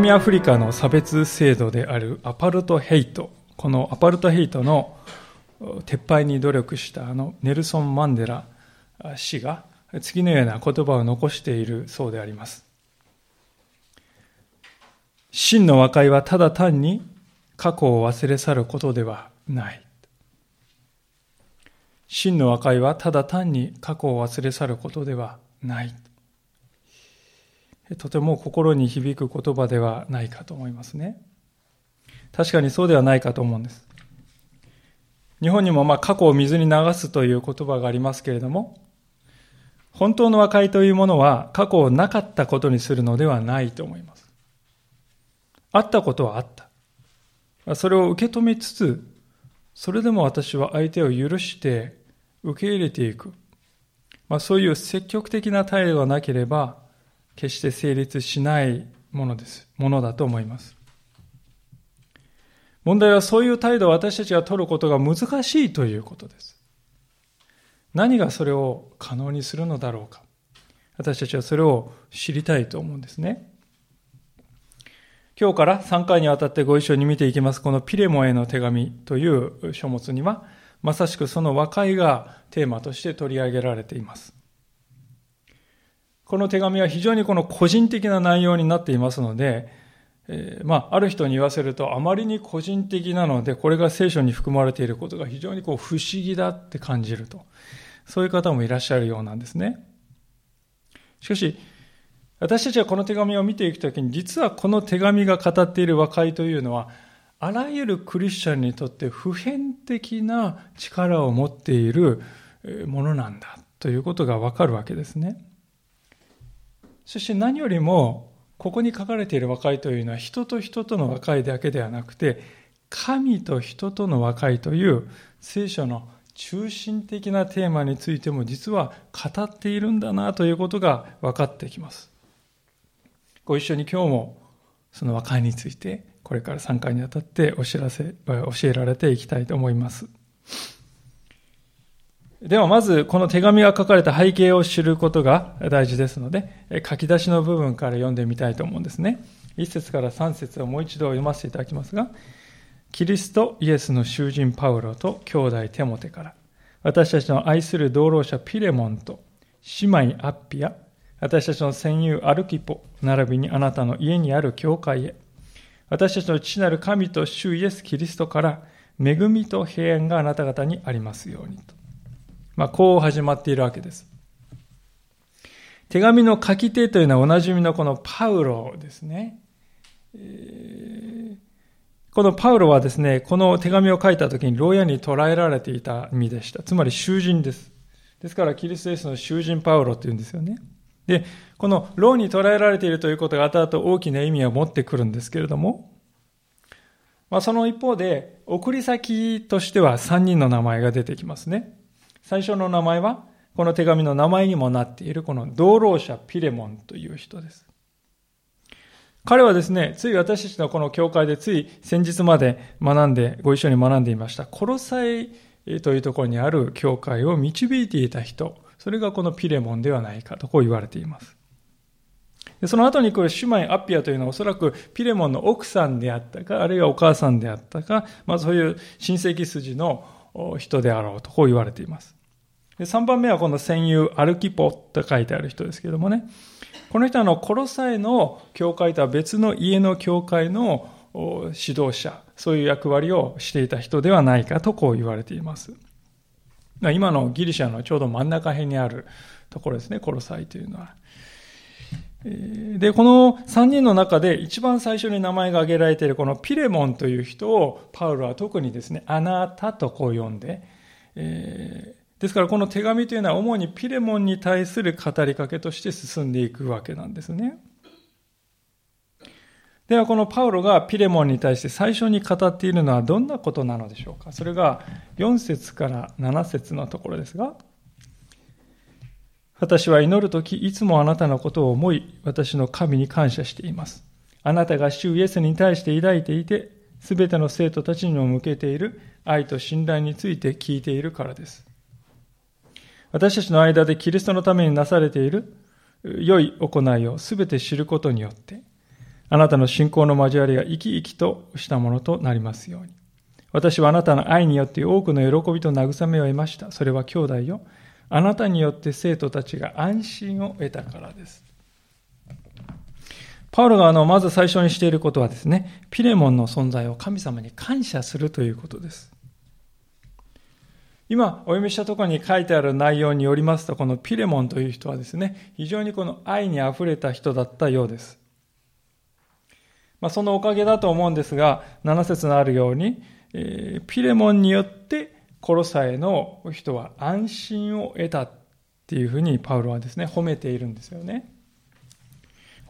南アフリカの差別制度であるアパルトヘイト。このアパルトヘイトの撤廃に努力したあのネルソン・マンデラ氏が次のような言葉を残しているそうであります。真の和解はただ単に過去を忘れ去ることではない。真の和解はただ単に過去を忘れ去ることではない。とても心に響く言葉ではないかと思いますね。確かにそうではないかと思うんです。日本にもまあ過去を水に流すという言葉がありますけれども、本当の和解というものは過去をなかったことにするのではないと思います。あったことはあった。それを受け止めつつ、それでも私は相手を許して受け入れていく。まあ、そういう積極的な態度がなければ、決して成立しないものです。ものだと思います。問題はそういう態度を私たちが取ることが難しいということです。何がそれを可能にするのだろうか。私たちはそれを知りたいと思うんですね。今日から3回にわたってご一緒に見ていきます、このピレモへの手紙という書物には、まさしくその和解がテーマとして取り上げられています。この手紙は非常にこの個人的な内容になっていますので、えー、まあ、ある人に言わせると、あまりに個人的なので、これが聖書に含まれていることが非常にこう不思議だって感じると。そういう方もいらっしゃるようなんですね。しかし、私たちはこの手紙を見ていくときに、実はこの手紙が語っている和解というのは、あらゆるクリスチャンにとって普遍的な力を持っているものなんだということがわかるわけですね。そして何よりも、ここに書かれている和解というのは人と人との和解だけではなくて、神と人との和解という聖書の中心的なテーマについても実は語っているんだなということが分かってきます。ご一緒に今日もその和解についてこれから3回にあたってお知らせ、教えられていきたいと思います。ではまずこの手紙が書かれた背景を知ることが大事ですので、書き出しの部分から読んでみたいと思うんですね。1節から3節をもう一度読ませていただきますが、キリストイエスの囚人パウロと兄弟テモテから、私たちの愛する同労者ピレモンと姉妹アッピア、私たちの戦友アルキポ、並びにあなたの家にある教会へ、私たちの父なる神と主イエス・キリストから、恵みと平安があなた方にありますようにと。まあ、こう始まっているわけです。手紙の書き手というのはおなじみのこのパウロですね。このパウロはですね、この手紙を書いた時に牢屋に捕らえられていた身でした。つまり囚人です。ですからキリストイエスの囚人パウロって言うんですよね。で、この牢に捕らえられているということが後々大きな意味を持ってくるんですけれども、まあ、その一方で、送り先としては3人の名前が出てきますね。最初の名前は、この手紙の名前にもなっているこの同労者ピレモンという人です。彼はですね、つい私たちのこの教会でつい先日まで学んで、ご一緒に学んでいました、コロサイというところにある教会を導いていた人、それがこのピレモンではないかとこう言われています。その後に来る姉妹アッピアというのはおそらくピレモンの奥さんであったか、あるいはお母さんであったか、まあそういう親戚筋の人であろうとこう言われています。で3番目はこの戦友アルキポと書いてある人ですけどもね、この人はあのコロサイの教会とは別の家の教会の指導者、そういう役割をしていた人ではないかとこう言われています。今のギリシャのちょうど真ん中辺にあるところですね、コロサイというのは。で、この3人の中で一番最初に名前が挙げられているこのピレモンという人をパウロは特にですね、あなたとこう呼んで、え、ですからこの手紙というのは主にピレモンに対する語りかけとして進んでいくわけなんですね。ではこのパウロがピレモンに対して最初に語っているのはどんなことなのでしょうかそれが4節から7節のところですが、私は祈るときいつもあなたのことを思い、私の神に感謝しています。あなたが主イエスに対して抱いていて、すべての生徒たちにも向けている愛と信頼について聞いているからです。私たちの間でキリストのためになされている良い行いをすべて知ることによって、あなたの信仰の交わりが生き生きとしたものとなりますように。私はあなたの愛によって多くの喜びと慰めを得ました。それは兄弟よ。あなたによって生徒たちが安心を得たからです。パウロがあの、まず最初にしていることはですね、ピレモンの存在を神様に感謝するということです。今、お読みしたところに書いてある内容によりますと、このピレモンという人はですね、非常にこの愛に溢れた人だったようです。まあ、そのおかげだと思うんですが、7節のあるように、えー、ピレモンによってコロサへの人は安心を得たっていうふうにパウロはですね、褒めているんですよね。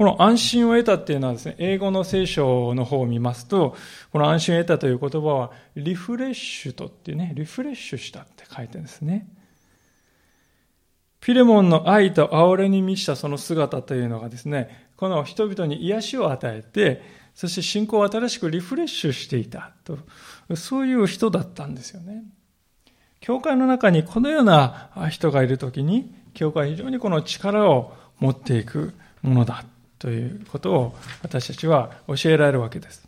この安心を得たっていうのはですね、英語の聖書の方を見ますと、この安心を得たという言葉は、リフレッシュとっていうね、リフレッシュしたって書いてるんですね。ピレモンの愛と哀れに満ちたその姿というのがですね、この人々に癒しを与えて、そして信仰を新しくリフレッシュしていたと、そういう人だったんですよね。教会の中にこのような人がいるときに、教会は非常にこの力を持っていくものだということを私たちは教えられるわけです。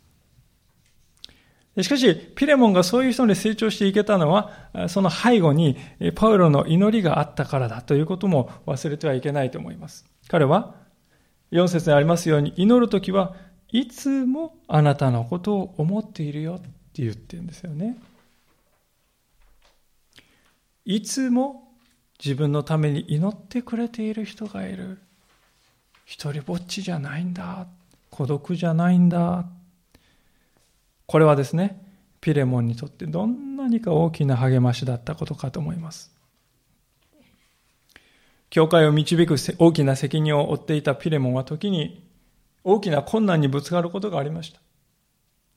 しかし、ピレモンがそういう人に成長していけたのは、その背後にパウロの祈りがあったからだということも忘れてはいけないと思います。彼は、4節にありますように、祈るときはいつもあなたのことを思っているよって言ってるんですよね。いつも自分のために祈ってくれている人がいる。一人ぼっちじゃないんだ。孤独じゃないんだ。これはですね、ピレモンにとってどんなにか大きな励ましだったことかと思います。教会を導く大きな責任を負っていたピレモンは時に大きな困難にぶつかることがありました。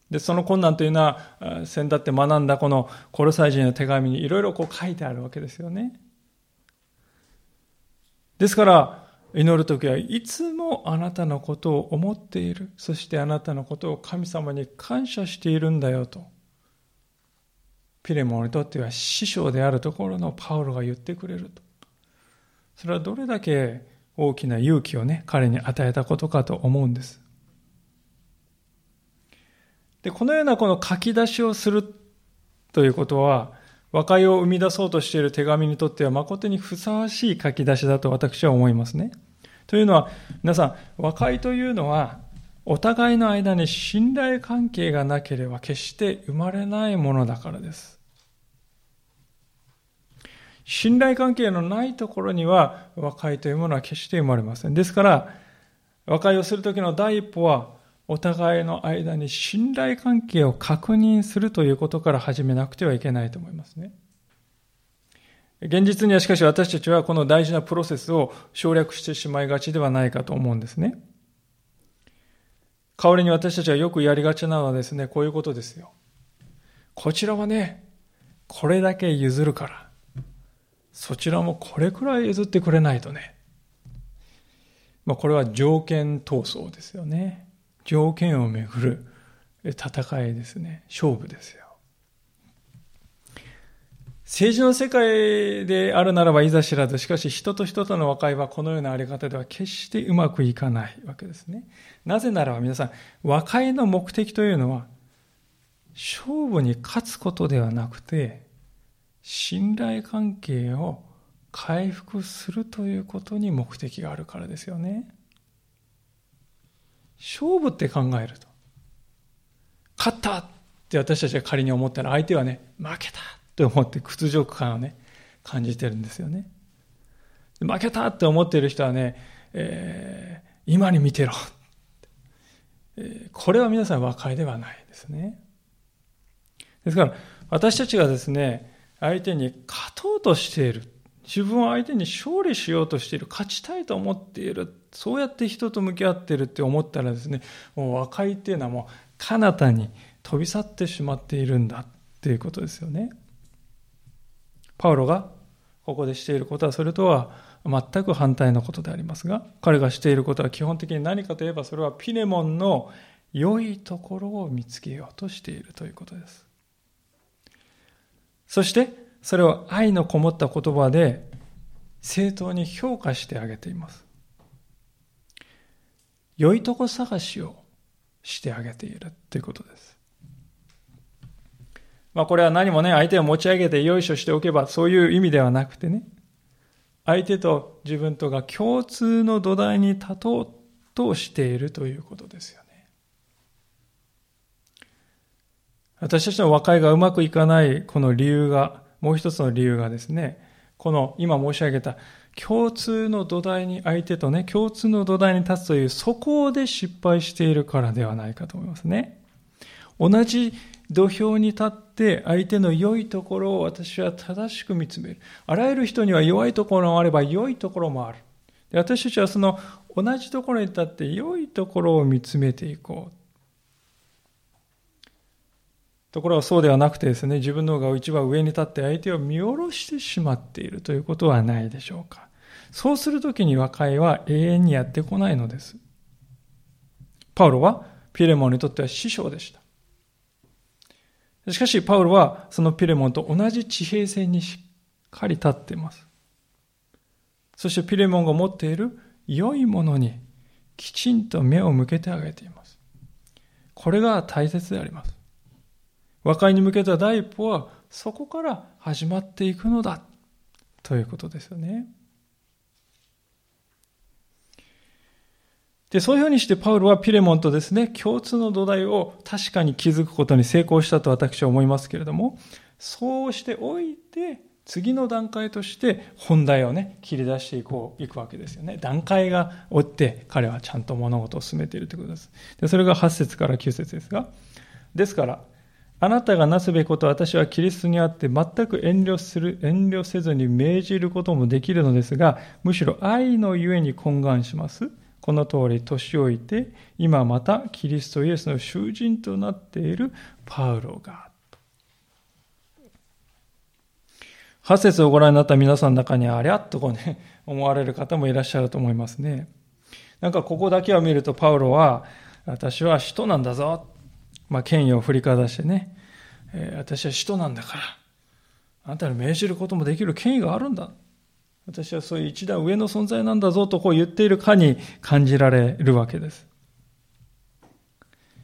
で、その困難というのは、先だって学んだこのコロサイ人の手紙にいろいろこう書いてあるわけですよね。ですから、祈るときはいつもあなたのことを思っている。そしてあなたのことを神様に感謝しているんだよと。ピレモンにとっては師匠であるところのパウロが言ってくれると。それはどれだけ大きな勇気をね、彼に与えたことかと思うんです。で、このようなこの書き出しをするということは、和解を生み出そうとしている手紙にとっては誠にふさわしい書き出しだと私は思いますね。というのは、皆さん、和解というのは、お互いの間に信頼関係がなければ決して生まれないものだからです。信頼関係のないところには和解というものは決して生まれません。ですから、和解をするときの第一歩は、お互いの間に信頼関係を確認するということから始めなくてはいけないと思いますね。現実にはしかし私たちはこの大事なプロセスを省略してしまいがちではないかと思うんですね。代わりに私たちはよくやりがちなのはですね、こういうことですよ。こちらはね、これだけ譲るから、そちらもこれくらい譲ってくれないとね。まあこれは条件闘争ですよね。条件をめぐる戦いですね。勝負ですよ。政治の世界であるならばいざ知らず、しかし人と人との和解はこのようなあり方では決してうまくいかないわけですね。なぜならば皆さん、和解の目的というのは、勝負に勝つことではなくて、信頼関係を回復するということに目的があるからですよね。勝負って考えると。勝ったって私たちが仮に思ったら相手はね、負けたって思って屈辱感をね、感じてるんですよね。負けたって思ってる人はね、えー、今に見てろ、これは皆さん和解ではないですね。ですから、私たちがですね、相手に勝とうとしている。自分を相手に勝利しようとしている。勝ちたいと思っている。そうやって人と向き合っているって思ったらですね、もう和解っていうのはもう彼方に飛び去ってしまっているんだっていうことですよね。パウロがここでしていることはそれとは全く反対のことでありますが、彼がしていることは基本的に何かといえばそれはピネモンの良いところを見つけようとしているということです。そしてそれを愛のこもった言葉で正当に評価してあげています。良いとこ探しをしてあげているということです。まあこれは何もね、相手を持ち上げてよいしょしておけばそういう意味ではなくてね、相手と自分とが共通の土台に立とうとしているということですよね。私たちの和解がうまくいかないこの理由が、もう一つの理由がですね、この今申し上げた共通の土台に、相手とね、共通の土台に立つという、そこで失敗しているからではないかと思いますね。同じ土俵に立って相手の良いところを私は正しく見つめる。あらゆる人には弱いところもあれば良いところもある。で私たちはその同じところに立って良いところを見つめていこう。ところがそうではなくてですね、自分の方が一番上に立って相手を見下ろしてしまっているということはないでしょうか。そうするときに和解は永遠にやってこないのです。パウロはピレモンにとっては師匠でした。しかし、パウロはそのピレモンと同じ地平線にしっかり立っています。そしてピレモンが持っている良いものにきちんと目を向けてあげています。これが大切であります。和解に向けた第一歩はそこから始まっていくのだということですよね。で、そういうふうにしてパウロはピレモンとですね、共通の土台を確かに築くことに成功したと私は思いますけれども、そうしておいて、次の段階として本題をね、切り出していこう、いくわけですよね。段階が追って彼はちゃんと物事を進めているということです。で、それが8節から9節ですが、ですから、あなたがなすべきことは私はキリストにあって全く遠慮する、遠慮せずに命じることもできるのですが、むしろ愛のゆえに懇願します。この通り年老いて、今またキリストイエスの囚人となっているパウロが。8節をご覧になった皆さんの中にありゃっとこうね、思われる方もいらっしゃると思いますね。なんかここだけを見るとパウロは、私は使徒なんだぞ。まあ、権威を振りかざしてね、えー、私は使徒なんだから、あなたに命じることもできる権威があるんだ。私はそういう一段上の存在なんだぞとこう言っているかに感じられるわけです。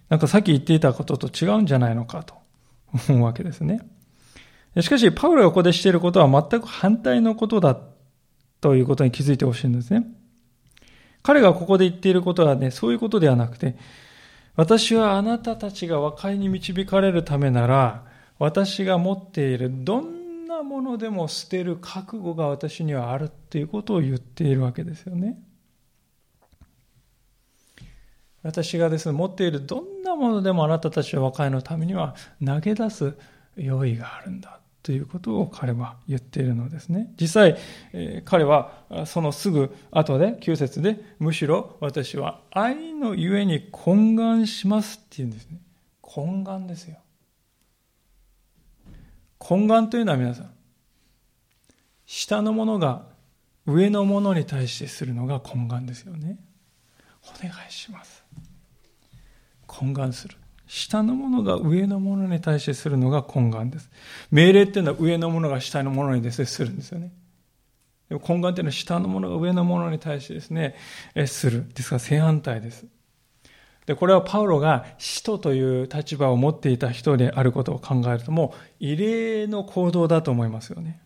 なんかさっき言っていたことと違うんじゃないのかと 思うわけですね。しかし、パウロがここでしていることは全く反対のことだということに気づいてほしいんですね。彼がここで言っていることはね、そういうことではなくて、私はあなたたちが和解に導かれるためなら、私が持っているどんなものでも捨てる覚悟が私にはあるっていうことを言っているわけですよね。私がですね、持っているどんなものでもあなたたちの和解のためには投げ出す用意があるんだ。ということを彼は言っているのですね。実際、え、彼はそのすぐ後で、9節で、むしろ私は愛のゆえに懇願しますって言うんですね。懇願ですよ。懇願というのは皆さん、下のものが上のものに対してするのが懇願ですよね。お願いします。懇願する。下のものが上のものに対してするのが懇願です。命令っていうのは上のものが下のものにですね、するんですよね。でも懇願っていうのは下のものが上のものに対してですね、えする。ですから正反対です。で、これはパウロが使徒という立場を持っていた人であることを考えるともう異例の行動だと思いますよね。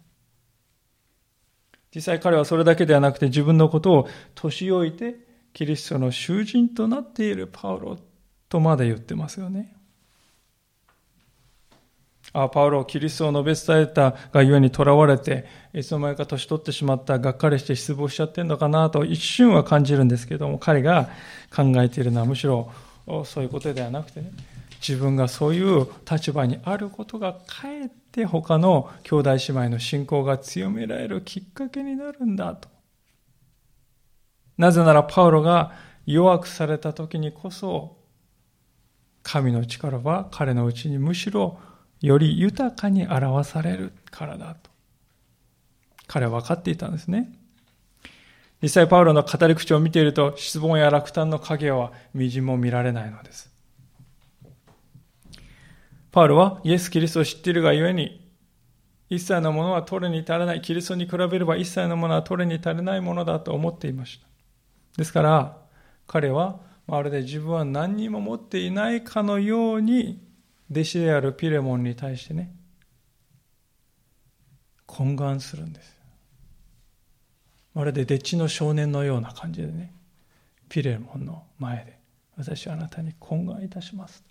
実際彼はそれだけではなくて自分のことを年老いてキリストの囚人となっているパウロとまで言ってますよね。あパウロ、キリストを述べ伝えたがゆえに囚われて、いつの間にか年取ってしまった、がっかりして失望しちゃってんのかなと一瞬は感じるんですけども、彼が考えているのはむしろそういうことではなくてね、自分がそういう立場にあることがかえって他の兄弟姉妹の信仰が強められるきっかけになるんだと。なぜならパウロが弱くされた時にこそ神の力は彼のうちにむしろより豊かに表されるからだと。彼は分かっていたんですね。実際パウロの語り口を見ていると失望や落胆の影はみじも見られないのです。パウロはイエス・キリストを知っているがゆえに一切のものは取るに足らない。キリストに比べれば一切のものは取るに足りないものだと思っていました。ですから彼はまるで自分は何にも持っていないかのように、弟子であるピレモンに対してね、懇願するんです。まるでデッチの少年のような感じでね、ピレモンの前で、私はあなたに懇願いたします。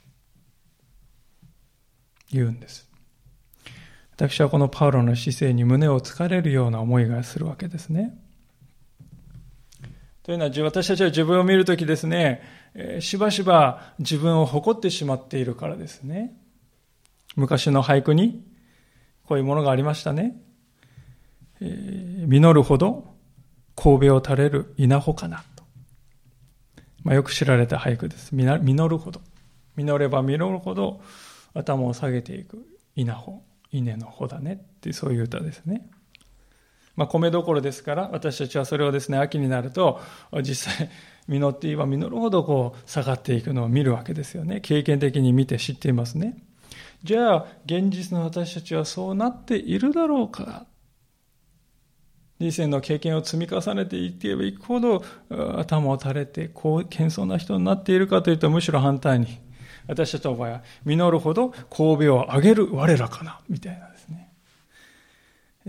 言うんです。私はこのパウロの姿勢に胸をつかれるような思いがするわけですね。というのは、私たちは自分を見るときですね、しばしば自分を誇ってしまっているからですね。昔の俳句に、こういうものがありましたね。えー、実るほど神戸を垂れる稲穂かなと。まあ、よく知られた俳句です。実るほど。実れば実るほど頭を下げていく稲穂、稲の穂だねってそういう歌ですね。まあ、米どころですから、私たちはそれをですね、秋になると、実際、実っていえば実るほどこう、下がっていくのを見るわけですよね。経験的に見て知っていますね。じゃあ、現実の私たちはそうなっているだろうか。人生の経験を積み重ねていけばいくほど頭を垂れて、こう、謙遜な人になっているかというと、むしろ反対に、私たちの場合は、実るほど神戸を上げる我らかな、みたいな。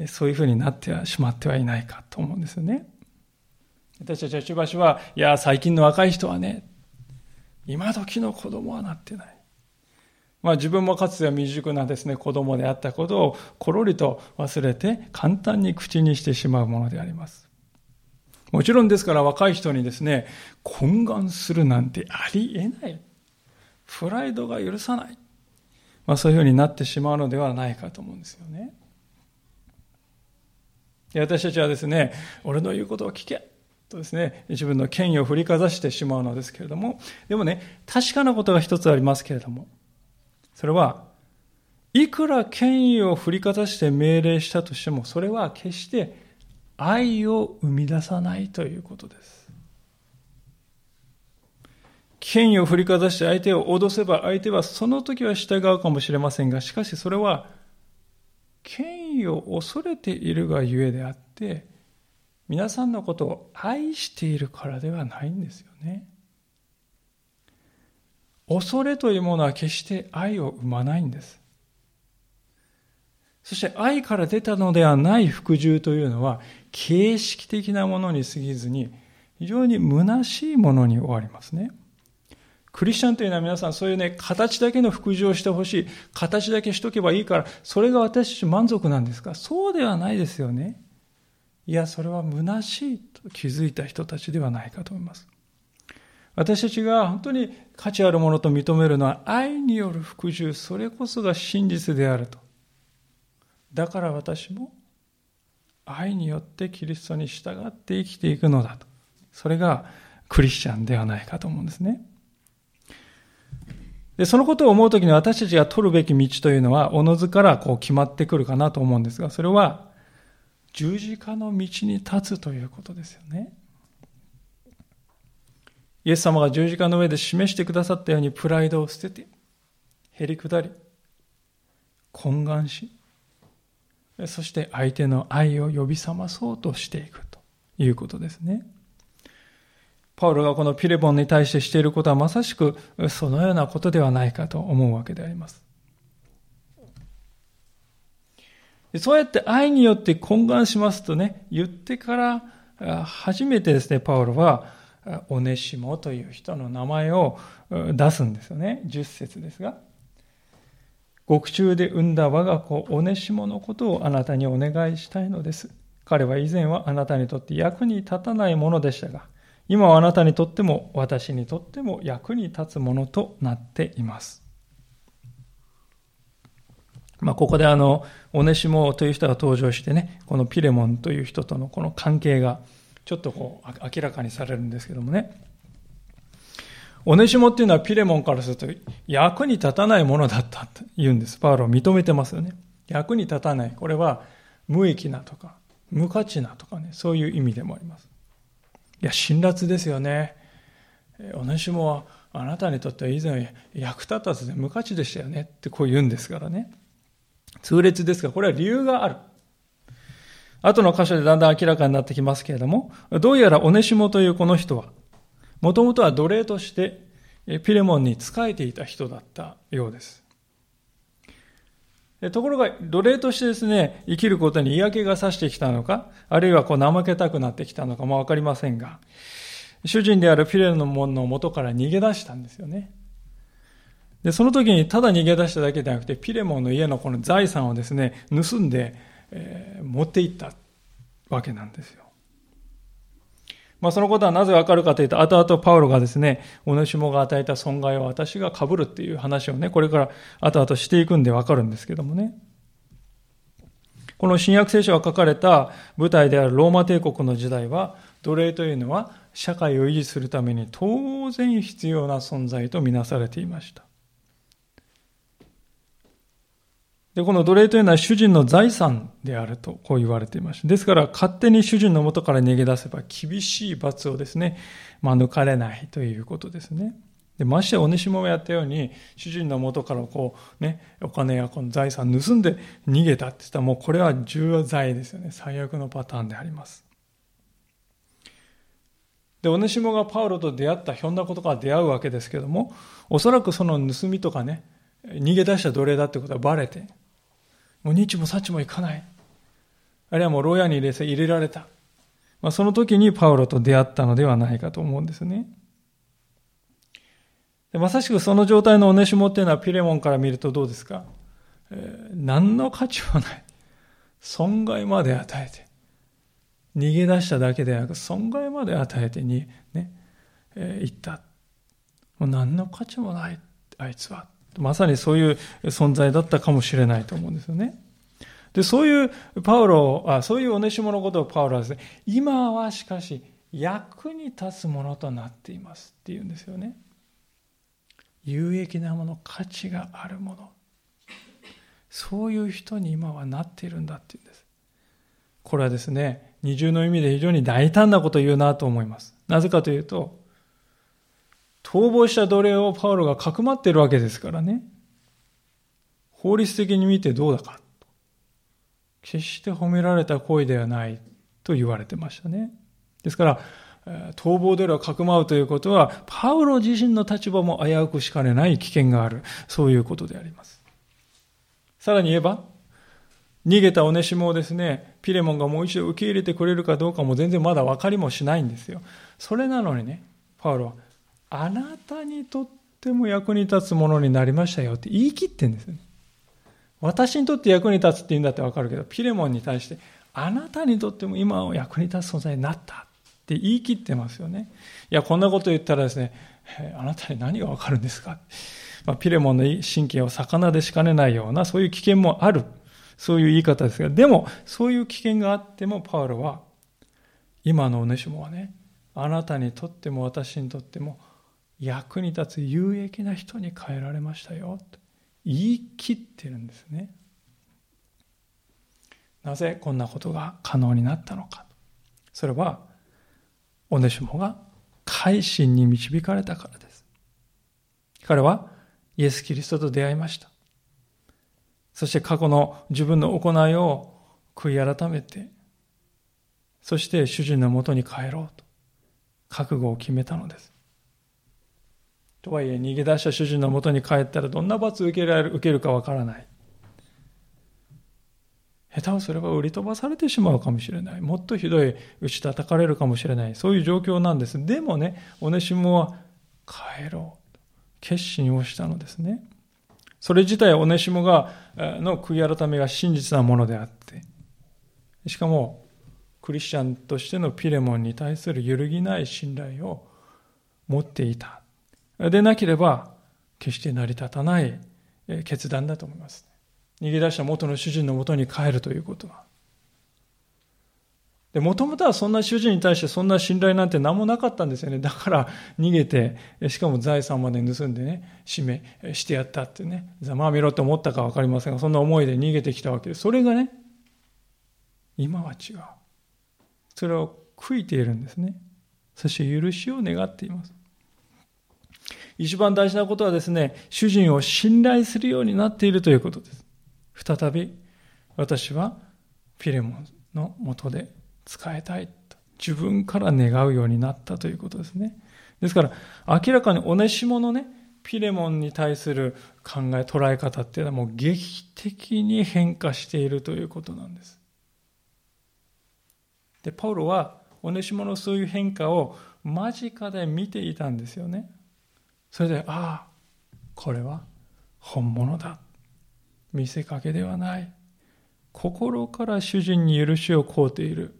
そういうふうになってはしまってはいないかと思うんですよね。私たちはしばしば、いや、最近の若い人はね、今時の子供はなってない。まあ自分もかつては未熟なですね、子供であったことをころりと忘れて簡単に口にしてしまうものであります。もちろんですから若い人にですね、懇願するなんてありえない。プライドが許さない。まあそういうふうになってしまうのではないかと思うんですよね。私たちはですね、俺の言うことを聞けとですね、自分の権威を振りかざしてしまうのですけれども、でもね、確かなことが一つありますけれども、それは、いくら権威を振りかざして命令したとしても、それは決して愛を生み出さないということです。権威を振りかざして相手を脅せば相手はその時は従うかもしれませんが、しかしそれは権威を恐れているがゆえであって、皆さんのことを愛しているからではないんですよね。恐れというものは決して愛を生まないんです。そして愛から出たのではない服従というのは形式的なものに過ぎずに非常に虚しいものに終わりますね。クリスチャンというのは皆さんそういうね、形だけの服従をしてほしい。形だけしとけばいいから、それが私たち満足なんですか？そうではないですよね。いや、それは虚しいと気づいた人たちではないかと思います。私たちが本当に価値あるものと認めるのは愛による服従、それこそが真実であると。だから私も愛によってキリストに従って生きていくのだと。それがクリスチャンではないかと思うんですね。で、そのことを思うときに私たちが取るべき道というのは、おのずからこう決まってくるかなと思うんですが、それは十字架の道に立つということですよね。イエス様が十字架の上で示してくださったようにプライドを捨てて、へり下り、懇願し、そして相手の愛を呼び覚まそうとしていくということですね。パウロがこのピレボンに対してしていることはまさしくそのようなことではないかと思うわけであります。そうやって愛によって懇願しますとね、言ってから初めてですね、パウロはオネシモという人の名前を出すんですよね。10節ですが。獄中で産んだ我が子オネシモのことをあなたにお願いしたいのです。彼は以前はあなたにとって役に立たないものでしたが、今はあなたにとっても私にとっても役に立つものとなっています。まあ、ここであの、オネシモという人が登場してね、このピレモンという人とのこの関係がちょっとこう明らかにされるんですけどもね。オネシモっていうのはピレモンからすると役に立たないものだったと言うんです。パウロは認めてますよね。役に立たない。これは無益なとか無価値なとかね、そういう意味でもあります。いや、辛辣ですよね。オネシモはあなたにとっては以前役立たずで無価値でしたよねってこう言うんですからね。痛烈ですが、これは理由がある。後の箇所でだんだん明らかになってきますけれども、どうやらオネシモというこの人は、もともとは奴隷としてピレモンに仕えていた人だったようです。ところが、奴隷としてですね、生きることに嫌気がさしてきたのか、あるいはこう怠けたくなってきたのかもわかりませんが、主人であるピレの門の元から逃げ出したんですよね。で、その時にただ逃げ出しただけではなくて、ピレモンの家のこの財産をですね、盗んで、えー、持っていったわけなんですよ。まあ、そのことはなぜわかるかというと、後々パウロがですね、オネシモが与えた損害を私が被るっていう話をね、これから後々していくんでわかるんですけどもね。この新約聖書が書かれた舞台であるローマ帝国の時代は、奴隷というのは社会を維持するために当然必要な存在とみなされていました。で、この奴隷というのは主人の財産であると、こう言われていました。ですから、勝手に主人の元から逃げ出せば、厳しい罰をですね、免れないということですね。で、ましてお主もやったように、主人の元からこう、ね、お金やこの財産盗んで逃げたって言ったら、もうこれは重罪ですよね。最悪のパターンであります。で、お主もがパウロと出会った、ひょんなことから出会うわけですけども、おそらくその盗みとかね、逃げ出した奴隷だってことはバレて、もう日も幸もいかない。あるいはもう牢屋に入れ入れられた。まあ、その時にパウロと出会ったのではないかと思うんですね。でまさしくその状態のオネシモっていうのはピレモンから見るとどうですか、えー、何の価値もない。損害まで与えて。逃げ出しただけでなく、損害まで与えてに、ね、えー、言った。もう何の価値もない、あいつは。まさにそういう存在だったかもしれないと思うんですよね。で、そういうパウロ、あそういうおねしものことをパウロはですね、今はしかし役に立つものとなっていますっていうんですよね。有益なもの、価値があるもの。そういう人に今はなっているんだっていうんです。これはですね、二重の意味で非常に大胆なことを言うなと思います。なぜかというと、逃亡した奴隷をパウロがかくまっているわけですからね。法律的に見てどうだか。決して褒められた行為ではないと言われてましたね。ですから、逃亡奴隷をかくまうということは、パウロ自身の立場も危うくしかねない危険がある。そういうことであります。さらに言えば、逃げたオネシモをですね、ピレモンがもう一度受け入れてくれるかどうかも全然まだ分かりもしないんですよ。それなのにね、パウロは、あなたにとっても役に立つものになりましたよって言い切ってんですよね。私にとって役に立つって言うんだってわかるけど、ピレモンに対して、あなたにとっても今は役に立つ存在になったって言い切ってますよね。いや、こんなこと言ったらですね、あなたに何がわかるんですか、まあ、ピレモンの神経を魚でしかねないような、そういう危険もある。そういう言い方ですが、でも、そういう危険があっても、パウロは、今のおねしもはね、あなたにとっても私にとっても役に立つ有益な人に変えられましたよと言い切ってるんですね。なぜこんなことが可能になったのか。それはオネシモが改心に導かれたからです。彼はイエス・キリストと出会いました。そして過去の自分の行いを悔い改めてそして主人のもとに帰ろうと覚悟を決めたのです。とはいえ、逃げ出した主人のもとに帰ったらどんな罰を受けられる受けるかわからない。下手をすれば売り飛ばされてしまうかもしれない。もっとひどい打ち叩かれるかもしれない。そういう状況なんです。でもね、オネシモは帰ろう。決心をしたのですね。それ自体オネシモが、の悔い改めが真実なものであって、しかも、クリスチャンとしてのピレモンに対する揺るぎない信頼を持っていた。でなければ、決して成り立たない決断だと思います。逃げ出した元の主人のもとに帰るということは。で、もともとはそんな主人に対してそんな信頼なんて何もなかったんですよね。だから逃げて、しかも財産まで盗んでね、締めしてやったってね、ざまあみろと思ったかわかりませんが、そんな思いで逃げてきたわけです。それがね、今は違う。それを悔いているんですね。そして許しを願っています。一番大事なことはですね、主人を信頼するようになっているということです。再び、私はフィレモンのもとで使いたいと、自分から願うようになったということですね。ですから、明らかにオネシモのね、ピレモンに対する考え、捉え方っていうのはもう劇的に変化しているということなんです。で、パウロは、オネシモのそういう変化を間近で見ていたんですよね。それで、ああ、これは本物だ。見せかけではない。心から主人に許しを請うている。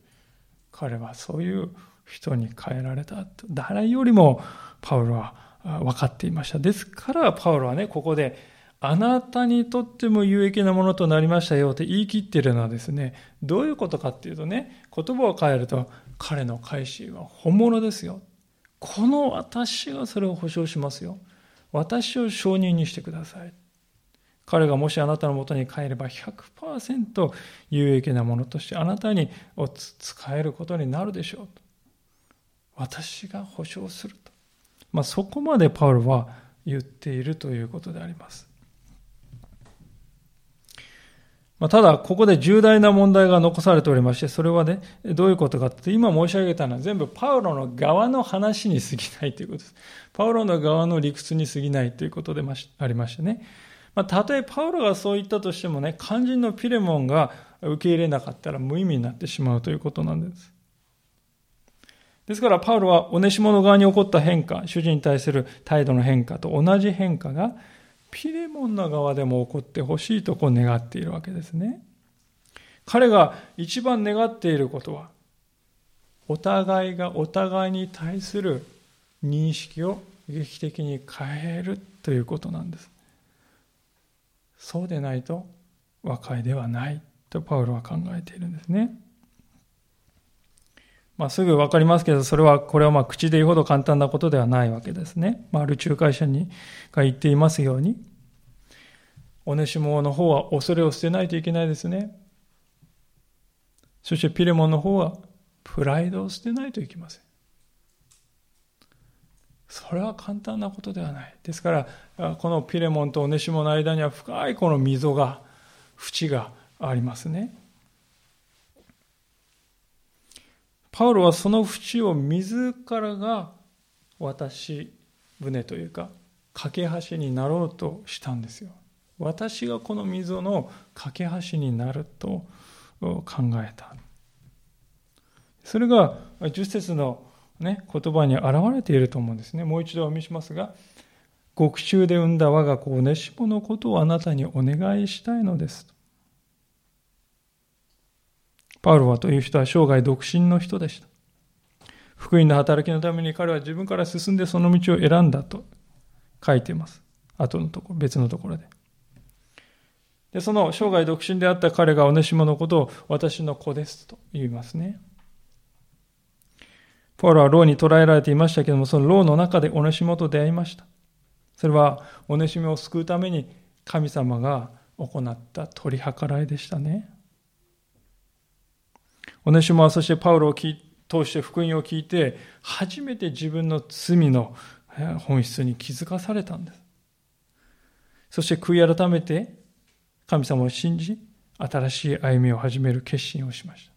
彼はそういう人に変えられた。誰よりもパウロは分かっていました。ですからパウロはね、ここで、あなたにとっても有益なものとなりましたよって言い切っているのはですね、どういうことかっていうとね、言葉を変えると、彼の改心は本物ですよ。この私がそれを保証しますよ。私を証人にしてください。彼がもしあなたのもとに帰れば100%有益なものとしてあなたに使えることになるでしょう。私が保証すると。まあ、そこまでパウロは言っているということであります。まあ、ただ、ここで重大な問題が残されておりまして、それはね、どういうことかって、今申し上げたのは全部パウロの側の話に過ぎないということです。パウロの側の理屈に過ぎないということでありましてね。まあ、たとえパウロがそう言ったとしてもね、肝心のピレモンが受け入れなかったら無意味になってしまうということなんです。ですから、パウロはオネシモの側に起こった変化、主人に対する態度の変化と同じ変化が、ピレモンの側でも起こってほしいとこう願っているわけですね。彼が一番願っていることは、お互いがお互いに対する認識を劇的に変えるということなんです。そうでないと和解ではないとパウロは考えているんですね。まあ、すぐ分かりますけど、それは、これはまあ口で言うほど簡単なことではないわけですね。まあ、ある仲介者にが言っていますように、オネシモの方は恐れを捨てないといけないですね。そしてピレモンの方はプライドを捨てないといけません。それは簡単なことではない。ですから、このピレモンとオネシモの間には深いこの溝が、縁がありますね。パウロはその縁を自らが渡し船というか、架け橋になろうとしたんですよ。私がこの溝の架け橋になると考えた。それが10節のね、言葉に表れていると思うんですね。もう一度お見せしますが、獄中で産んだ我が子をネシモのことをあなたにお願いしたいのです。パウロはという人は生涯独身の人でした。福音の働きのために彼は自分から進んでその道を選んだと書いています。後のところ、別のところで。で、その生涯独身であった彼がおねしものことを私の子ですと言いますね。ポールは牢に捕らえられていましたけども、その牢の中でおねしもと出会いました。それは、おねしもを救うために神様が行った取り計らいでしたね。おねしもはそしてパウロを通して福音を聞いて、初めて自分の罪の本質に気づかされたんです。そして悔い改めて神様を信じ、新しい歩みを始める決心をしました。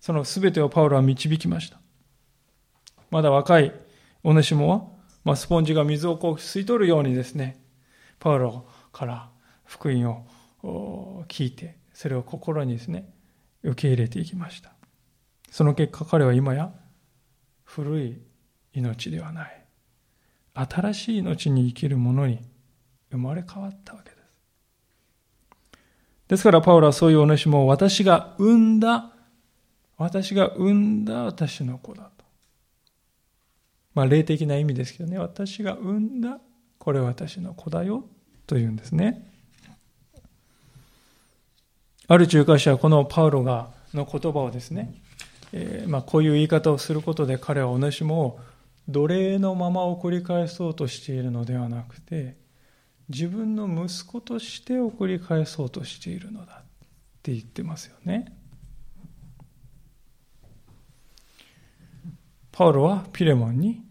その全てをパウロは導きました。まだ若いオネシモは、まあ、スポンジが水をこう吸い取るようにですね、パウロから福音を聞いて、それを心にですね、受け入れていきました。その結果彼は今や古い命ではない、新しい命に生きるものに生まれ変わったわけです。ですからパウロはそういうお主も私が産んだ、私が産んだ私の子だと。まあ、霊的な意味ですけどね、私が産んだ、これは私の子だよ、というんですね。ある仲介者はこのパウロが、の言葉をですね、えー、まあ、こういう言い方をすることで彼はお主も奴隷のまま送り返そうとしているのではなくて、自分の息子として送り返そうとしているのだって言ってますよね。パウロはピレモンに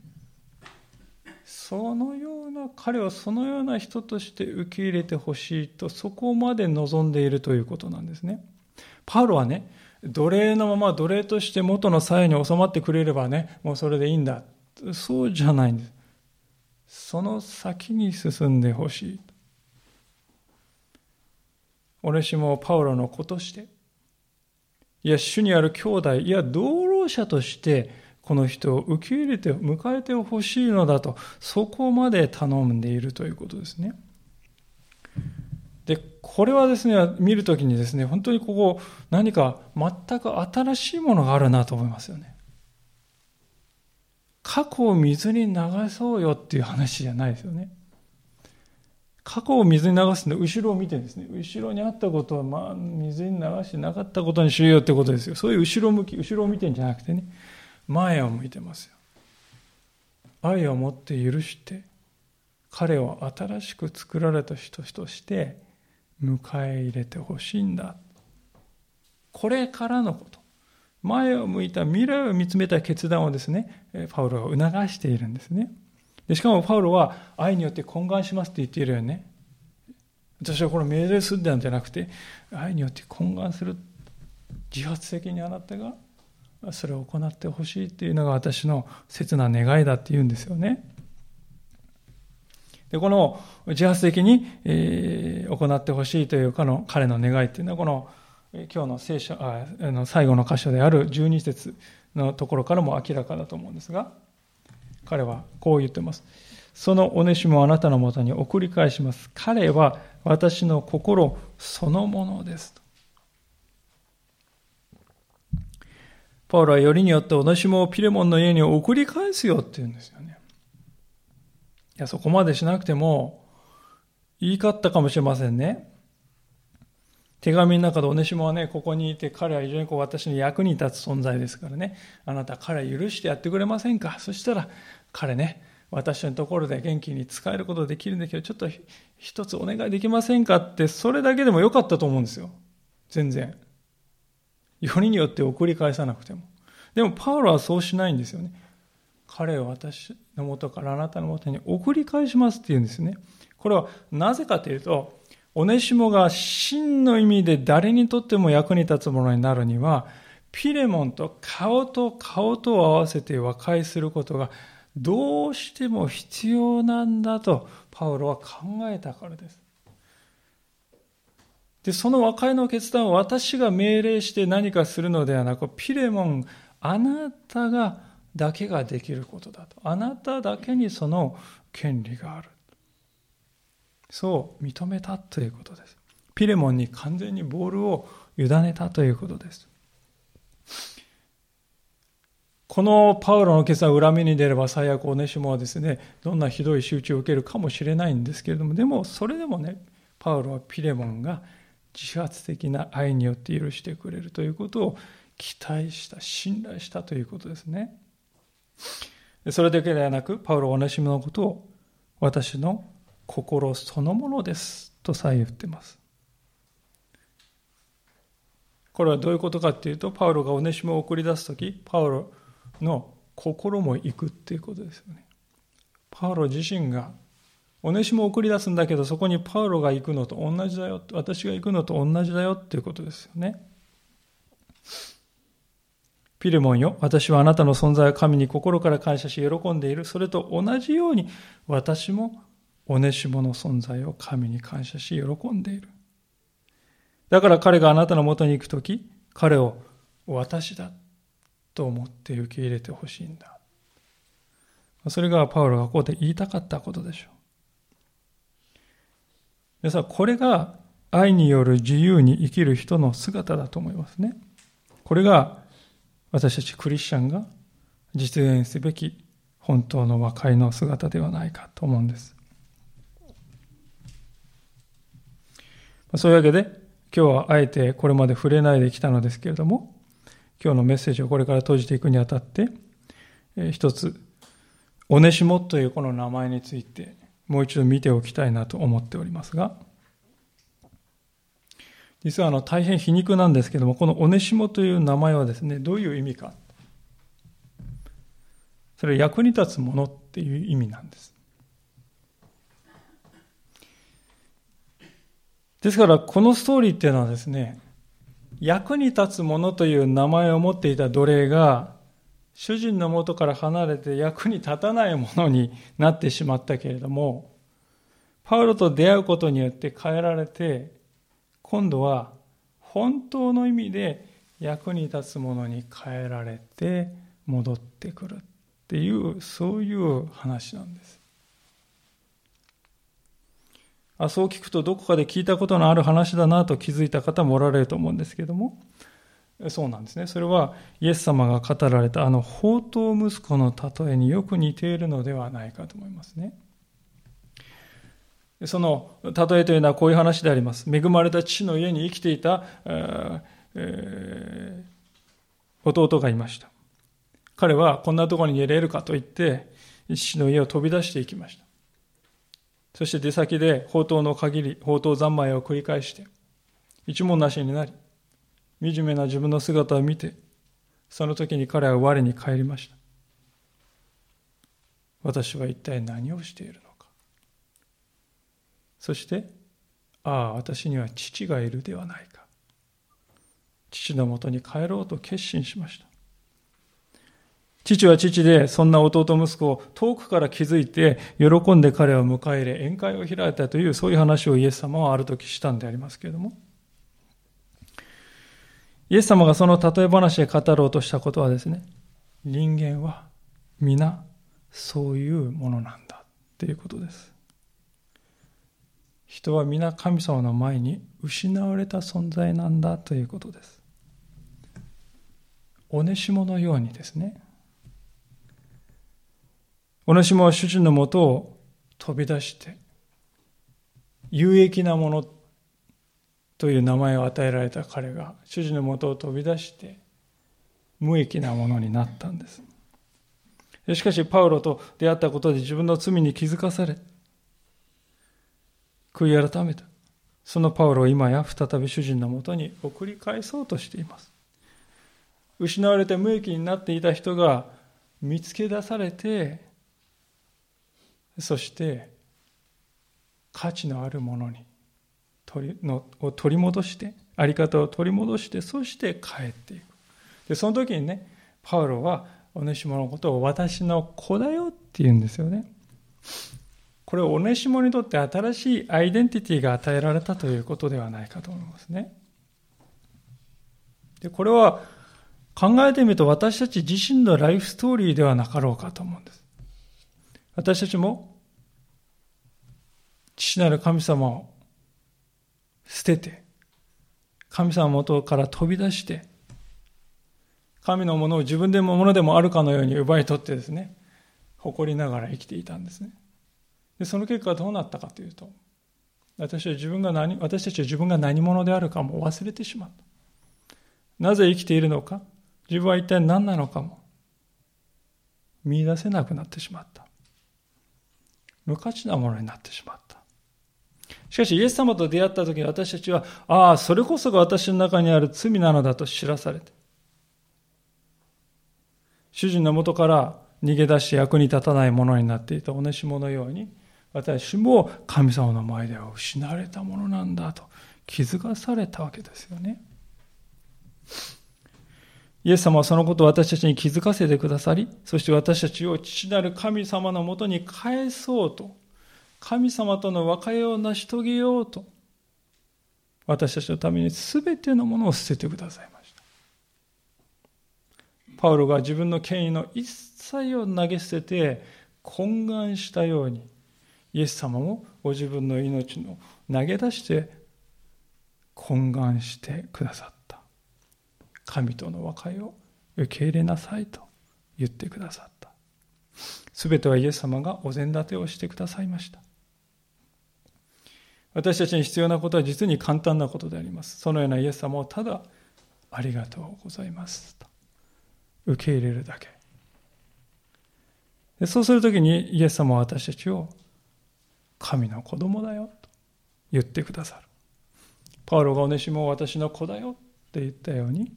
そのような彼をそのような人として受け入れてほしいとそこまで望んでいるということなんですね。パウロはね奴隷のまま奴隷として元の鞘に収まってくれればねもうそれでいいんだそうじゃないんです。その先に進んでほしい。俺しもパウロの子として、いや、主にある兄弟、いや、同労者として、この人を受け入れて、迎えてほしいのだと、そこまで頼んでいるということですね。で、これはですね、見るときにですね、本当にここ、何か全く新しいものがあるなと思いますよね。過去を水に流そうよっていう話じゃないですよね。過去を水に流すんで、後ろを見てですね、後ろにあったことは、まあ、水に流してなかったことにしようってことですよ。そういう後ろ向き、後ろを見てんじゃなくてね、前を向いてますよ。愛を持って許して、彼を新しく作られた人として迎え入れてほしいんだ。これからのこと。前を向いた未来を見つめた決断をですね、パウロは促しているんですね。でしかもパウロは愛によって懇願しますって言っているよね。私はこれ命令するんじゃなくて、愛によって懇願する。自発的にあなたがそれを行ってほしいっていうのが私の切な願いだって言うんですよね。で、この自発的に、えー、行ってほしいというかの彼の願いっていうのは、この今日の聖書あの最後の箇所である12節のところからも明らかだと思うんですが、彼はこう言ってます。そのお主もあなたのもとに送り返します。彼は私の心そのものですパウロはよりによってお主もピレモンの家に送り返すよって言うんですよね。いや、そこまでしなくても、言いかったかもしれませんね。手紙の中でおねしもはね、ここにいて、彼は非常にこう私に役に立つ存在ですからね、あなた彼許してやってくれませんか？そしたら、彼ね、私のところで元気に使えることできるんだけど、ちょっと一つお願いできませんか？って、それだけでもよかったと思うんですよ。全然。よりによって送り返さなくても。でも、パウロはそうしないんですよね。彼を私のもとからあなたのもとに送り返しますって言うんですね。これはなぜかというと、オネシモが真の意味で誰にとっても役に立つものになるには、ピレモンと顔と顔とを合わせて和解することがどうしても必要なんだとパウロは考えたからです。で、その和解の決断を私が命令して何かするのではなく、ピレモン、あなたがだけができることだと。あなただけにその権利がある。そう認めたということです。ピレモンに完全にボールを委ねたということです。このパウロの決断を恨みに出れば最悪オネシモはですね、どんなひどい仕打ちを受けるかもしれないんですけれども、でもそれでもね、パウロはピレモンが自発的な愛によって許してくれるということを期待した、信頼したということですね。それだけではなく、パウロはオネシモのことを私の心そのものですとさえ言ってます。これはどういうことかっていうと、パウロがオネシモを送り出すとき、パウロの心も行くっていうことですよね。パウロ自身が、オネシモを送り出すんだけど、そこにパウロが行くのと同じだよ、私が行くのと同じだよっていうことですよね。ピレモンよ、私はあなたの存在を神に心から感謝し喜んでいる。それと同じように、私もおねしもの存在を神に感謝し喜んでいる。だから彼があなたのもとに行くとき、彼を私だと思って受け入れてほしいんだ。それがパウロがここで言いたかったことでしょう。皆さん、これが愛による自由に生きる人の姿だと思いますね。これが私たちクリスチャンが実現すべき本当の和解の姿ではないかと思うんです。そういうわけで、今日はあえてこれまで触れないできたのですけれども、今日のメッセージをこれから閉じていくにあたって、一つ、オネシモというこの名前について、もう一度見ておきたいなと思っておりますが、実はあの大変皮肉なんですけども、このオネシモという名前はですね、どういう意味か。それは役に立つものっていう意味なんです。ですから、このストーリーっていうのはですね、役に立つものという名前を持っていた奴隷が、主人のもとから離れて役に立たないものになってしまったけれども、パウロと出会うことによって変えられて、今度は本当の意味で役に立つものに変えられて戻ってくるっていう、そういう話なんです。あそう聞くとどこかで聞いたことのある話だなと気づいた方もおられると思うんですけども、そうなんですね。それはイエス様が語られたあの宝刀息子の例えによく似ているのではないかと思いますね。その例えというのはこういう話であります。恵まれた父の家に生きていた、え、弟がいました。彼はこんなところに入れるかと言って父の家を飛び出していきました。そして出先で宝刀の限り、宝刀三昧を繰り返して一文なしになり、惨めな自分の姿を見て、その時に彼は我に帰りました。私は一体何をしているのか。そして、ああ、私には父がいるではないか。父のもとに帰ろうと決心しました。父は父で、そんな弟息子を遠くから気づいて、喜んで彼を迎え入れ、宴会を開いたという、そういう話をイエス様はある時したんでありますけれども、イエス様がその例え話で語ろうとしたことはですね、人間は皆そういうものなんだということです。人は皆神様の前に失われた存在なんだということです。おねしものようにですね、おねしもは主人のもとを飛び出して、有益なものという名前を与えられた彼が主人のもとを飛び出して無益なものになったんです。しかしパウロと出会ったことで自分の罪に気づかされ悔い改めた。そのパウロを今や再び主人のもとに送り返そうとしています。失われて無益になっていた人が見つけ出されてそして価値のあるものに取りのを取り戻して、あり方を取り戻して、そして帰っていく。で、その時にね、パウロは、オネシモのことを私の子だよって言うんですよね。これオネシモにとって新しいアイデンティティが与えられたということではないかと思いますね。で、これは考えてみると私たち自身のライフストーリーではなかろうかと思うんです。私たちも父なる神様を捨てて、神様元から飛び出して、神のものを自分でもものでもあるかのように奪い取ってですね、誇りながら生きていたんですね。でその結果どうなったかというと、私は自分が何、私たちは自分が何者であるかも忘れてしまった。なぜ生きているのか、自分は一体何なのかも見出せなくなってしまった。無価値なものになってしまった。しかし、イエス様と出会った時に私たちは、ああ、それこそが私の中にある罪なのだと知らされて、主人のもとから逃げ出して役に立たないものになっていたおねしものように、私も神様の前では失われたものなんだと気づかされたわけですよね。イエス様はそのことを私たちに気づかせてくださり、そして私たちを父なる神様のもとに返そうと神様との和解を成し遂げようと、私たちのために全てのものを捨ててくださいました。パウロが自分の権威の一切を投げ捨てて懇願したように、イエス様もご自分の命の投げ出して懇願してくださった。神との和解を受け入れなさいと言ってくださった。すべてはイエス様がお膳立てをしてくださいました。私たちに必要なことは実に簡単なことであります。そのようなイエス様をただ、ありがとうございますと受け入れるだけ。そうするときにイエス様は私たちを神の子供だよと言ってくださる。パウロがおねしも私の子だよって言ったように、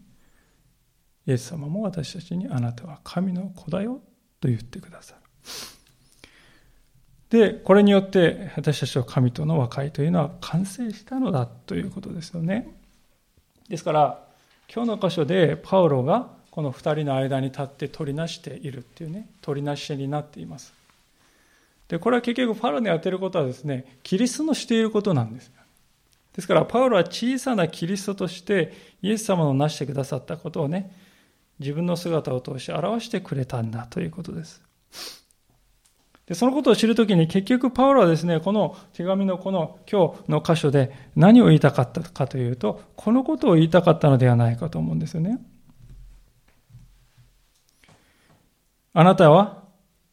イエス様も私たちにあなたは神の子だよと言ってくださる。で、これによって私たちは神との和解というのは完成したのだということですよね。ですから、今日の箇所でパウロがこの2人の間に立って取りなしているっていうね取りなしになっています。でこれは結局パウロにやってることはですねキリストのしていることなんですですからパウロは小さなキリストとしてイエス様の成してくださったことをね自分の姿を通して表してくれたんだということです。でそのことを知るときに結局パウロはですね、この手紙のこの今日の箇所で何を言いたかったかというと、このことを言いたかったのではないかと思うんですよね。あなたは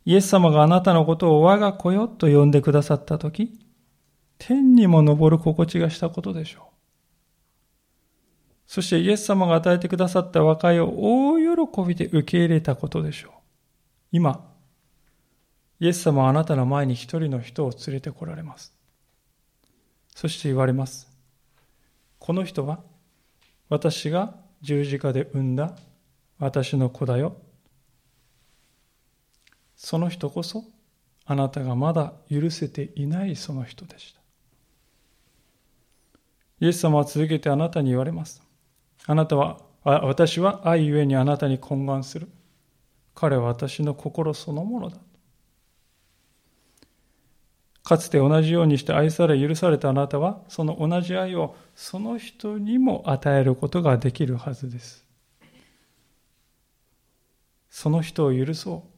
イエス様があなたのことを我が子よと呼んでくださったとき、天にも昇る心地がしたことでしょう。そしてイエス様が与えてくださった和解を大喜びで受け入れたことでしょう。今、イエス様はあなたの前に一人の人を連れてこられます。そして言われます。この人は私が十字架で産んだ私の子だよ。その人こそあなたがまだ許せていないその人でした。イエス様は続けてあなたに言われます。あなたは、私は愛ゆえにあなたに懇願する。彼は私の心そのものだ。かつて同じようにして愛され許されたあなたは、その同じ愛をその人にも与えることができるはずです。その人を許そう。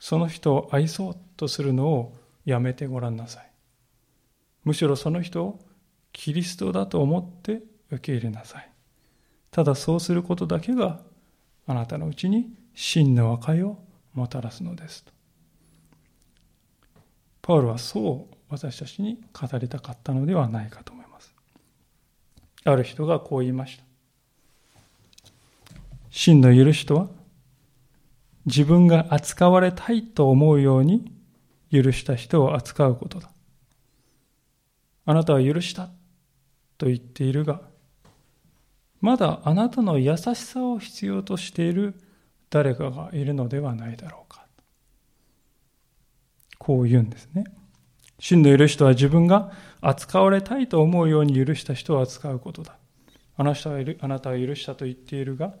その人を愛そうとするのをやめてごらんなさい。むしろその人をキリストだと思って受け入れなさい。ただそうすることだけがあなたのうちに真の和解をもたらすのですと。パウロはそう私たちに語りたかったのではないかと思います。ある人がこう言いました。真の許しとは、自分が扱われたいと思うように許した人を扱うことだ。あなたは許したと言っているが、まだあなたの優しさを必要としている誰かがいるのではないだろうか。こう言うんですね。真の許しとは自分が扱われたいと思うように許した人を扱うことだ。あなたはあなたは許したと言っているが、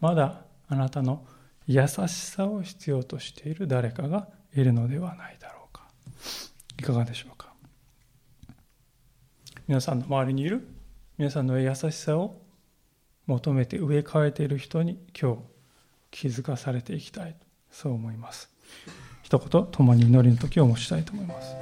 まだあなたの優しさを必要としている誰かがいるのではないだろうか。いかがでしょうか？皆さんの周りにいる皆さんの優しさを求めて植え替えている人に今日気づかされていきたいそう思います。一言共に祈りの時を持ちたいと思います。